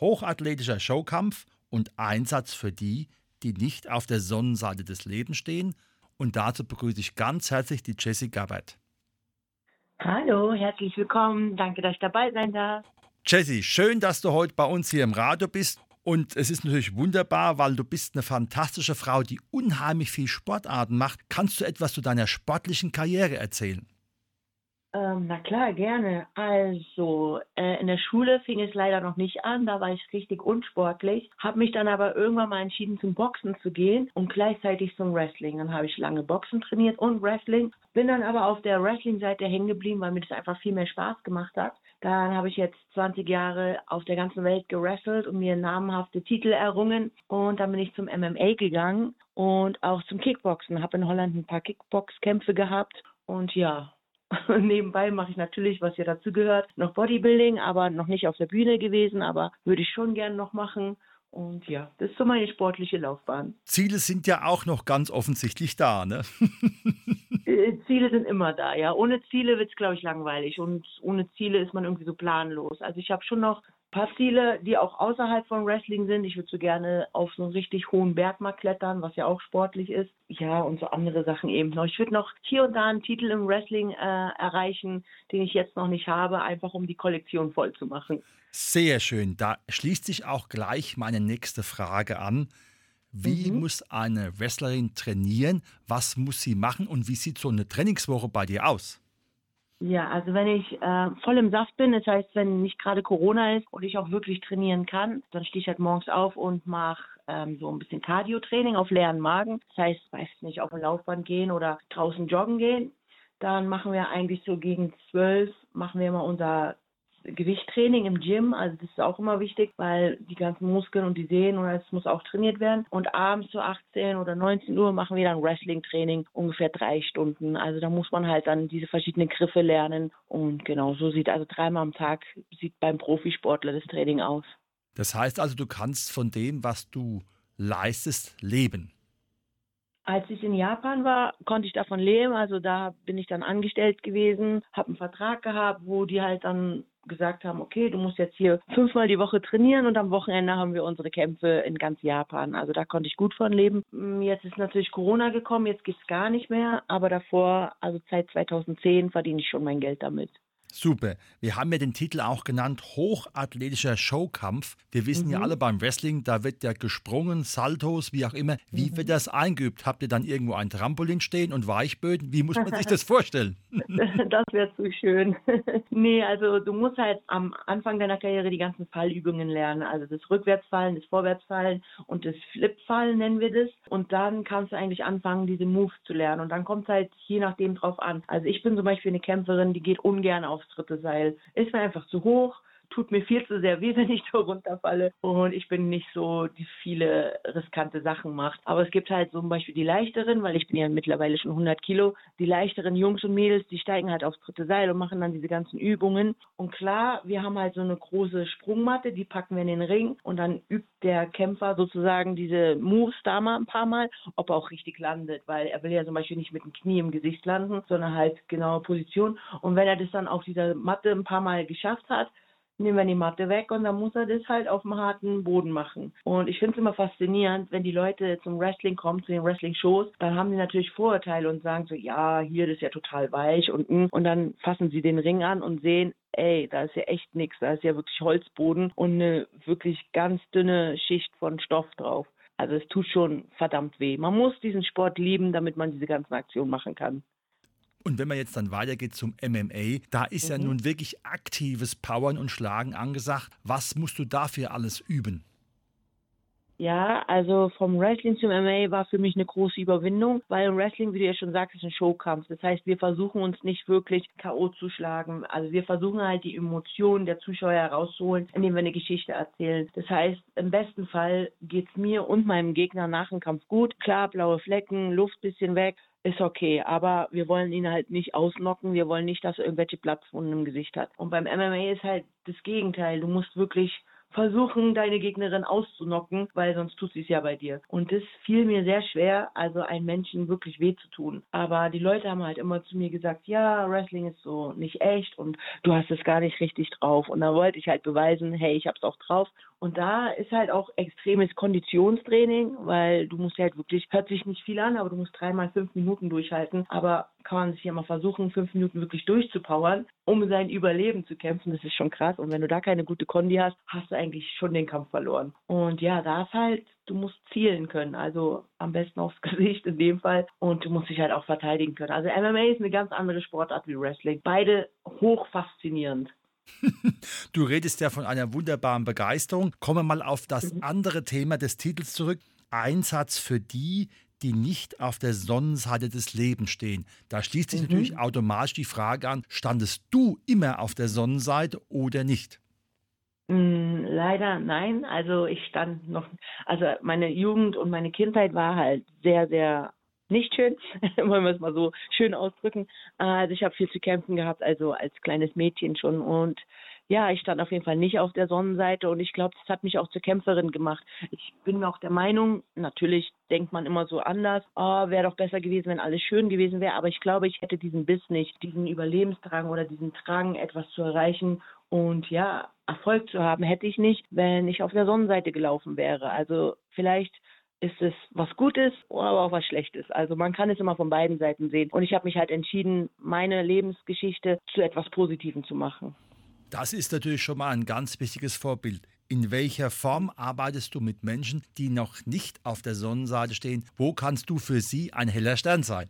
hochathletischer Showkampf und Einsatz für die, die nicht auf der Sonnenseite des Lebens stehen. Und dazu begrüße ich ganz herzlich die Jessie Gabbard. Hallo, herzlich willkommen. Danke, dass ich dabei sein darf. Jessie, schön, dass du heute bei uns hier im Radio bist und es ist natürlich wunderbar, weil du bist eine fantastische Frau, die unheimlich viel Sportarten macht. Kannst du etwas zu deiner sportlichen Karriere erzählen? Ähm, na klar, gerne. Also, äh, in der Schule fing es leider noch nicht an, da war ich richtig unsportlich, habe mich dann aber irgendwann mal entschieden, zum Boxen zu gehen und gleichzeitig zum Wrestling. Dann habe ich lange Boxen trainiert und Wrestling, bin dann aber auf der Wrestling-Seite hängen geblieben, weil mir das einfach viel mehr Spaß gemacht hat. Dann habe ich jetzt 20 Jahre auf der ganzen Welt gewrestelt und mir namhafte Titel errungen. Und dann bin ich zum MMA gegangen und auch zum Kickboxen. Habe in Holland ein paar Kickboxkämpfe gehabt. Und ja, nebenbei mache ich natürlich, was ja dazu gehört, noch Bodybuilding, aber noch nicht auf der Bühne gewesen, aber würde ich schon gern noch machen. Und ja, das ist so meine sportliche Laufbahn. Ziele sind ja auch noch ganz offensichtlich da, ne? Äh, Ziele sind immer da, ja. Ohne Ziele wird es, glaube ich, langweilig. Und ohne Ziele ist man irgendwie so planlos. Also ich habe schon noch paar Ziele, die auch außerhalb von Wrestling sind. Ich würde so gerne auf so einen richtig hohen Berg mal klettern, was ja auch sportlich ist. Ja, und so andere Sachen eben noch. Ich würde noch hier und da einen Titel im Wrestling äh, erreichen, den ich jetzt noch nicht habe, einfach um die Kollektion voll zu machen. Sehr schön. Da schließt sich auch gleich meine nächste Frage an. Wie mhm. muss eine Wrestlerin trainieren? Was muss sie machen? Und wie sieht so eine Trainingswoche bei dir aus? Ja, also wenn ich äh, voll im Saft bin, das heißt, wenn nicht gerade Corona ist und ich auch wirklich trainieren kann, dann stehe ich halt morgens auf und mache ähm, so ein bisschen Cardio-Training auf leeren Magen. Das heißt, weiß nicht, auf ein Laufband gehen oder draußen joggen gehen. Dann machen wir eigentlich so gegen zwölf, machen wir immer unser Gewichttraining im Gym, also das ist auch immer wichtig, weil die ganzen Muskeln und die Sehnen und das muss auch trainiert werden. Und abends so 18 oder 19 Uhr machen wir dann Wrestling-Training, ungefähr drei Stunden. Also da muss man halt dann diese verschiedenen Griffe lernen. Und genau, so sieht also dreimal am Tag sieht beim Profisportler das Training aus. Das heißt also, du kannst von dem, was du leistest, leben. Als ich in Japan war, konnte ich davon leben. Also da bin ich dann angestellt gewesen, habe einen Vertrag gehabt, wo die halt dann gesagt haben, okay, du musst jetzt hier fünfmal die Woche trainieren und am Wochenende haben wir unsere Kämpfe in ganz Japan. Also da konnte ich gut von leben. Mm, jetzt ist natürlich Corona gekommen, jetzt geht es gar nicht mehr, aber davor, also seit 2010, verdiene ich schon mein Geld damit. Super. Wir haben ja den Titel auch genannt Hochathletischer Showkampf. Wir wissen mhm. ja alle beim Wrestling, da wird ja gesprungen, Saltos, wie auch immer. Wie mhm. wird das eingeübt? Habt ihr dann irgendwo ein Trampolin stehen und Weichböden? Wie muss man sich das vorstellen? das wäre zu schön. nee, also du musst halt am Anfang deiner Karriere die ganzen Fallübungen lernen. Also das Rückwärtsfallen, das Vorwärtsfallen und das Flipfallen nennen wir das. Und dann kannst du eigentlich anfangen, diese Moves zu lernen. Und dann kommt es halt je nachdem drauf an. Also ich bin zum Beispiel eine Kämpferin, die geht ungern auf aufs dritte Seil. Ist mir einfach zu hoch, tut mir viel zu sehr weh, wenn ich da runterfalle. Und ich bin nicht so, die viele riskante Sachen macht. Aber es gibt halt zum Beispiel die leichteren, weil ich bin ja mittlerweile schon 100 Kilo. Die leichteren Jungs und Mädels, die steigen halt aufs dritte Seil und machen dann diese ganzen Übungen. Und klar, wir haben halt so eine große Sprungmatte, die packen wir in den Ring und dann übt der Kämpfer sozusagen diese Moves da mal ein paar Mal, ob er auch richtig landet, weil er will ja zum Beispiel nicht mit dem Knie im Gesicht landen, sondern halt genaue Position. Und wenn er das dann auf dieser Matte ein paar Mal geschafft hat, nehmen wir die Matte weg und dann muss er das halt auf dem harten Boden machen. Und ich finde es immer faszinierend, wenn die Leute zum Wrestling kommen, zu den Wrestling-Shows, dann haben die natürlich Vorurteile und sagen so, ja, hier, das ist ja total weich und hm. und dann fassen sie den Ring an und sehen, ey, da ist ja echt nichts, da ist ja wirklich Holzboden und eine wirklich ganz dünne Schicht von Stoff drauf. Also es tut schon verdammt weh. Man muss diesen Sport lieben, damit man diese ganzen Aktionen machen kann. Und wenn man jetzt dann weitergeht zum MMA, da ist mhm. ja nun wirklich aktives Powern und Schlagen angesagt. Was musst du dafür alles üben? Ja, also vom Wrestling zum MMA war für mich eine große Überwindung, weil im Wrestling, wie du ja schon sagst, ist ein Showkampf. Das heißt, wir versuchen uns nicht wirklich K.O. zu schlagen. Also wir versuchen halt die Emotionen der Zuschauer herauszuholen, indem wir eine Geschichte erzählen. Das heißt, im besten Fall geht's mir und meinem Gegner nach dem Kampf gut. Klar, blaue Flecken, Luft bisschen weg, ist okay, aber wir wollen ihn halt nicht ausnocken, wir wollen nicht, dass er irgendwelche Platzwunden im Gesicht hat. Und beim MMA ist halt das Gegenteil. Du musst wirklich versuchen, deine Gegnerin auszunocken, weil sonst tut sie es ja bei dir. Und das fiel mir sehr schwer, also einem Menschen wirklich weh zu tun. Aber die Leute haben halt immer zu mir gesagt, ja, Wrestling ist so nicht echt und du hast es gar nicht richtig drauf. Und da wollte ich halt beweisen, hey, ich hab's auch drauf. Und da ist halt auch extremes Konditionstraining, weil du musst halt wirklich, hört sich nicht viel an, aber du musst dreimal fünf Minuten durchhalten. Aber kann man sich ja mal versuchen, fünf Minuten wirklich durchzupowern, um sein Überleben zu kämpfen. Das ist schon krass. Und wenn du da keine gute Kondi hast, hast du eigentlich schon den Kampf verloren. Und ja, da ist halt, du musst zielen können. Also am besten aufs Gesicht in dem Fall. Und du musst dich halt auch verteidigen können. Also MMA ist eine ganz andere Sportart wie Wrestling. Beide hoch faszinierend. Du redest ja von einer wunderbaren Begeisterung. Kommen wir mal auf das mhm. andere Thema des Titels zurück. Einsatz für die, die nicht auf der Sonnenseite des Lebens stehen. Da schließt sich mhm. natürlich automatisch die Frage an, standest du immer auf der Sonnenseite oder nicht? Mm, leider nein. Also ich stand noch, also meine Jugend und meine Kindheit war halt sehr, sehr nicht schön, wollen wir es mal so schön ausdrücken. Also ich habe viel zu kämpfen gehabt, also als kleines Mädchen schon. Und ja, ich stand auf jeden Fall nicht auf der Sonnenseite und ich glaube, das hat mich auch zur Kämpferin gemacht. Ich bin auch der Meinung, natürlich denkt man immer so anders, oh, wäre doch besser gewesen, wenn alles schön gewesen wäre, aber ich glaube, ich hätte diesen Biss nicht, diesen Überlebensdrang oder diesen Drang, etwas zu erreichen und ja, Erfolg zu haben, hätte ich nicht, wenn ich auf der Sonnenseite gelaufen wäre. Also vielleicht ist es was Gutes, aber auch was Schlechtes. Also man kann es immer von beiden Seiten sehen. Und ich habe mich halt entschieden, meine Lebensgeschichte zu etwas Positivem zu machen. Das ist natürlich schon mal ein ganz wichtiges Vorbild. In welcher Form arbeitest du mit Menschen, die noch nicht auf der Sonnenseite stehen? Wo kannst du für sie ein heller Stern sein?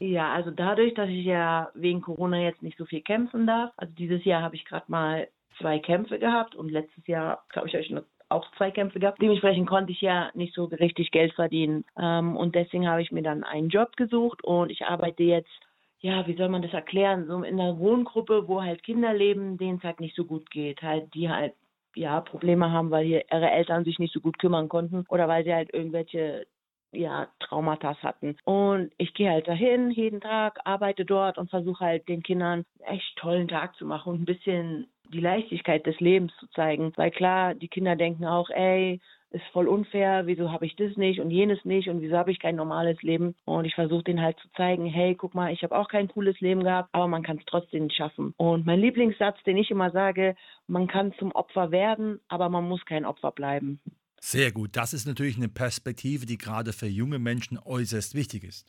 Ja, also dadurch, dass ich ja wegen Corona jetzt nicht so viel kämpfen darf, also dieses Jahr habe ich gerade mal zwei Kämpfe gehabt und letztes Jahr, glaube ich, habe ich auch zwei Kämpfe gehabt. Dementsprechend konnte ich ja nicht so richtig Geld verdienen. Ähm, und deswegen habe ich mir dann einen Job gesucht und ich arbeite jetzt, ja, wie soll man das erklären, so in einer Wohngruppe, wo halt Kinder leben, denen es halt nicht so gut geht. Halt, die halt ja, Probleme haben, weil hier ihre Eltern sich nicht so gut kümmern konnten oder weil sie halt irgendwelche ja, Traumata hatten. Und ich gehe halt dahin jeden Tag, arbeite dort und versuche halt den Kindern einen echt tollen Tag zu machen und ein bisschen die Leichtigkeit des Lebens zu zeigen. Weil klar, die Kinder denken auch, ey, ist voll unfair, wieso habe ich das nicht und jenes nicht und wieso habe ich kein normales Leben. Und ich versuche denen halt zu zeigen, hey, guck mal, ich habe auch kein cooles Leben gehabt, aber man kann es trotzdem schaffen. Und mein Lieblingssatz, den ich immer sage, man kann zum Opfer werden, aber man muss kein Opfer bleiben. Sehr gut. Das ist natürlich eine Perspektive, die gerade für junge Menschen äußerst wichtig ist.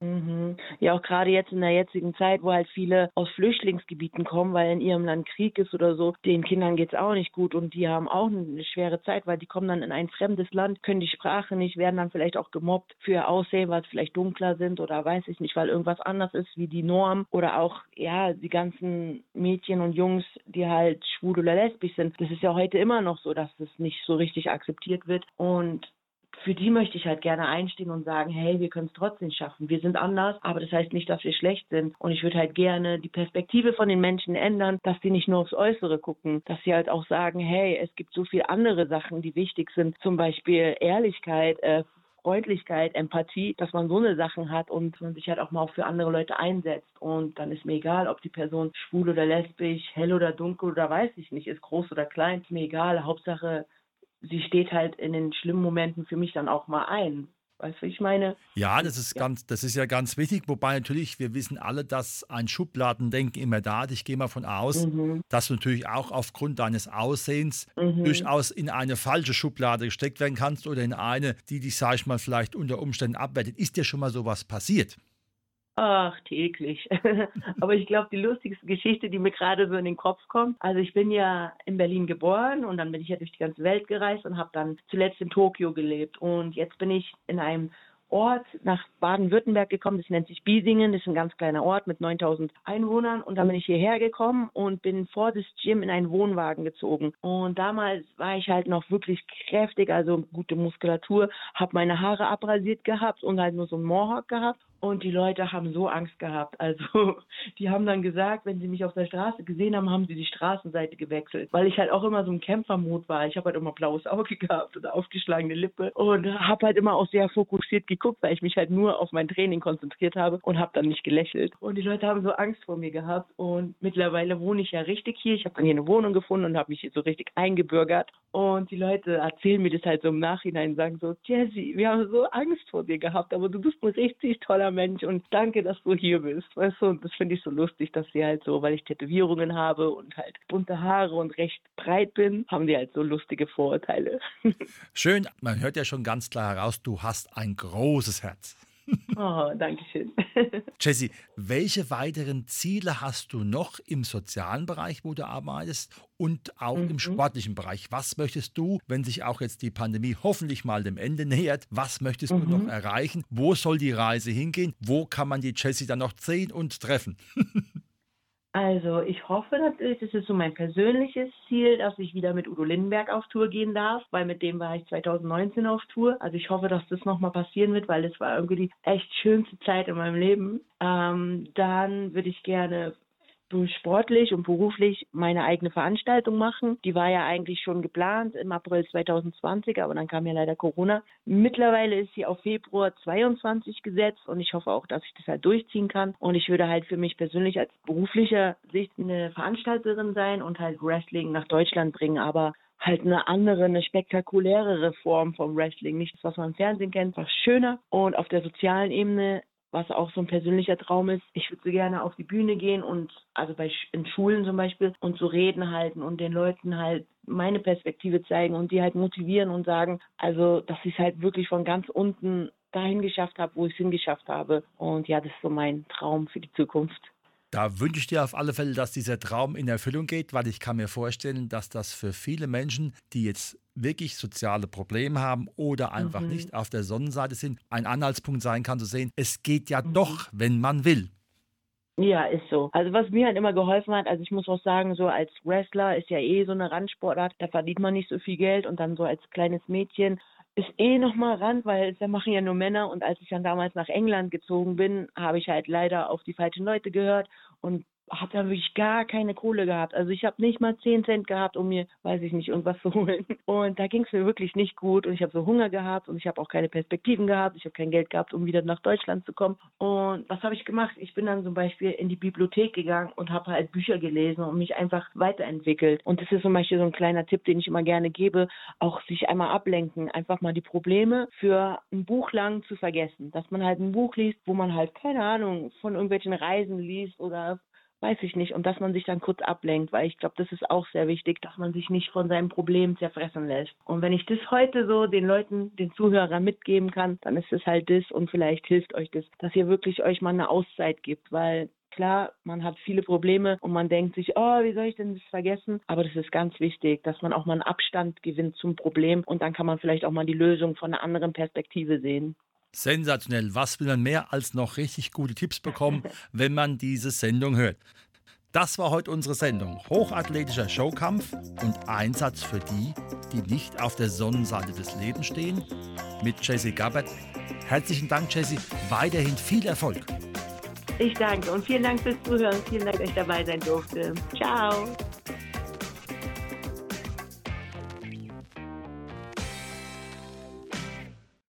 Mhm. Ja, auch gerade jetzt in der jetzigen Zeit, wo halt viele aus Flüchtlingsgebieten kommen, weil in ihrem Land Krieg ist oder so, den Kindern geht's auch nicht gut und die haben auch eine schwere Zeit, weil die kommen dann in ein fremdes Land, können die Sprache nicht, werden dann vielleicht auch gemobbt für ihr Aussehen, weil sie vielleicht dunkler sind oder weiß ich nicht, weil irgendwas anders ist wie die Norm oder auch, ja, die ganzen Mädchen und Jungs, die halt schwul oder lesbisch sind. Das ist ja heute immer noch so, dass es nicht so richtig akzeptiert wird und für die möchte ich halt gerne einstehen und sagen, hey, wir können es trotzdem schaffen. Wir sind anders, aber das heißt nicht, dass wir schlecht sind. Und ich würde halt gerne die Perspektive von den Menschen ändern, dass sie nicht nur aufs Äußere gucken, dass sie halt auch sagen, hey, es gibt so viele andere Sachen, die wichtig sind, zum Beispiel Ehrlichkeit, äh, Freundlichkeit, Empathie, dass man so eine Sachen hat und man sich halt auch mal für andere Leute einsetzt. Und dann ist mir egal, ob die Person schwul oder lesbisch, hell oder dunkel oder weiß ich nicht, ist groß oder klein, ist mir egal. Hauptsache, sie steht halt in den schlimmen Momenten für mich dann auch mal ein. Weißt du, ich meine? Ja, das ist ja. ganz, das ist ja ganz wichtig. Wobei natürlich, wir wissen alle, dass ein Schubladendenken immer da ist. Ich gehe mal von aus, mhm. dass du natürlich auch aufgrund deines Aussehens mhm. durchaus in eine falsche Schublade gesteckt werden kannst oder in eine, die dich, sag ich mal, vielleicht unter Umständen abwertet. Ist dir schon mal sowas passiert? Ach, täglich. Aber ich glaube, die lustigste Geschichte, die mir gerade so in den Kopf kommt, also ich bin ja in Berlin geboren und dann bin ich ja durch die ganze Welt gereist und habe dann zuletzt in Tokio gelebt. Und jetzt bin ich in einem Ort nach Baden-Württemberg gekommen, das nennt sich Biesingen, das ist ein ganz kleiner Ort mit 9000 Einwohnern und dann bin ich hierher gekommen und bin vor das Gym in einen Wohnwagen gezogen und damals war ich halt noch wirklich kräftig, also gute Muskulatur, habe meine Haare abrasiert gehabt und halt nur so einen Mohawk gehabt und die Leute haben so Angst gehabt. Also die haben dann gesagt, wenn sie mich auf der Straße gesehen haben, haben sie die Straßenseite gewechselt. Weil ich halt auch immer so ein Kämpfermut war. Ich habe halt immer blaues Auge gehabt oder aufgeschlagene Lippe und habe halt immer auch sehr fokussiert geguckt, weil ich mich halt nur auf mein Training konzentriert habe und habe dann nicht gelächelt. Und die Leute haben so Angst vor mir gehabt. Und mittlerweile wohne ich ja richtig hier. Ich habe dann hier eine Wohnung gefunden und habe mich hier so richtig eingebürgert. Und die Leute erzählen mir das halt so im Nachhinein, sagen so, Jessie, wir haben so Angst vor dir gehabt, aber du bist ein richtig toller Mensch und danke, dass du hier bist. Weißt du, und das finde ich so lustig, dass sie halt so, weil ich Tätowierungen habe und halt bunte Haare und recht breit bin, haben die halt so lustige Vorurteile. Schön, man hört ja schon ganz klar heraus, du hast ein großes Herz. Oh, danke schön. Jessie, welche weiteren Ziele hast du noch im sozialen Bereich, wo du arbeitest und auch mhm. im sportlichen Bereich? Was möchtest du, wenn sich auch jetzt die Pandemie hoffentlich mal dem Ende nähert, was möchtest mhm. du noch erreichen? Wo soll die Reise hingehen? Wo kann man die Jessie dann noch sehen und treffen? Also ich hoffe natürlich, das ist so mein persönliches Ziel, dass ich wieder mit Udo Lindenberg auf Tour gehen darf, weil mit dem war ich 2019 auf Tour. Also ich hoffe, dass das nochmal passieren wird, weil das war irgendwie die echt schönste Zeit in meinem Leben. Ähm, dann würde ich gerne sportlich und beruflich meine eigene Veranstaltung machen. Die war ja eigentlich schon geplant im April 2020, aber dann kam ja leider Corona. Mittlerweile ist sie auf Februar 22 gesetzt und ich hoffe auch, dass ich das halt durchziehen kann. Und ich würde halt für mich persönlich als beruflicher Sicht eine Veranstalterin sein und halt Wrestling nach Deutschland bringen, aber halt eine andere, eine spektakulärere Form vom Wrestling. Nicht das, was man im Fernsehen kennt, was schöner. Und auf der sozialen Ebene was auch so ein persönlicher Traum ist. Ich würde so gerne auf die Bühne gehen und also bei in Schulen zum Beispiel und so Reden halten und den Leuten halt meine Perspektive zeigen und die halt motivieren und sagen, also dass ich es halt wirklich von ganz unten dahin geschafft habe, wo ich es hingeschafft habe. Und ja, das ist so mein Traum für die Zukunft. Da wünsche ich dir auf alle Fälle, dass dieser Traum in Erfüllung geht, weil ich kann mir vorstellen, dass das für viele Menschen, die jetzt wirklich soziale Probleme haben oder einfach mhm. nicht auf der Sonnenseite sind, ein Anhaltspunkt sein kann zu sehen, es geht ja mhm. doch, wenn man will. Ja, ist so. Also was mir halt immer geholfen hat, also ich muss auch sagen, so als Wrestler ist ja eh so eine Randsportart, da verdient man nicht so viel Geld und dann so als kleines Mädchen ist eh nochmal Rand, weil da machen ja nur Männer und als ich dann damals nach England gezogen bin, habe ich halt leider auf die falschen Leute gehört und habe da wirklich gar keine Kohle gehabt. Also ich habe nicht mal 10 Cent gehabt, um mir, weiß ich nicht, irgendwas zu holen. Und da ging es mir wirklich nicht gut und ich habe so Hunger gehabt und ich habe auch keine Perspektiven gehabt. Ich habe kein Geld gehabt, um wieder nach Deutschland zu kommen. Und was habe ich gemacht? Ich bin dann zum Beispiel in die Bibliothek gegangen und habe halt Bücher gelesen und mich einfach weiterentwickelt. Und das ist zum Beispiel so ein kleiner Tipp, den ich immer gerne gebe, auch sich einmal ablenken, einfach mal die Probleme für ein Buch lang zu vergessen. Dass man halt ein Buch liest, wo man halt, keine Ahnung, von irgendwelchen Reisen liest oder weiß ich nicht. Und dass man sich dann kurz ablenkt, weil ich glaube, das ist auch sehr wichtig, dass man sich nicht von seinem Problem zerfressen lässt. Und wenn ich das heute so den Leuten, den Zuhörern mitgeben kann, dann ist es halt das und vielleicht hilft euch das, dass ihr wirklich euch mal eine Auszeit gibt, weil Klar, man hat viele Probleme und man denkt sich, oh, wie soll ich denn das vergessen? Aber das ist ganz wichtig, dass man auch mal einen Abstand gewinnt zum Problem und dann kann man vielleicht auch mal die Lösung von einer anderen Perspektive sehen. Sensationell. Was will man mehr als noch richtig gute Tipps bekommen, wenn man diese Sendung hört? Das war heute unsere Sendung. Hochathletischer Showkampf und Einsatz für die, die nicht auf der Sonnenseite des Lebens stehen. Mit Jessie Gabbard. Herzlichen Dank, Jessie. Weiterhin viel Erfolg. Ich danke und vielen Dank fürs Zuhören. Vielen Dank, dass ich dabei sein durfte. Ciao.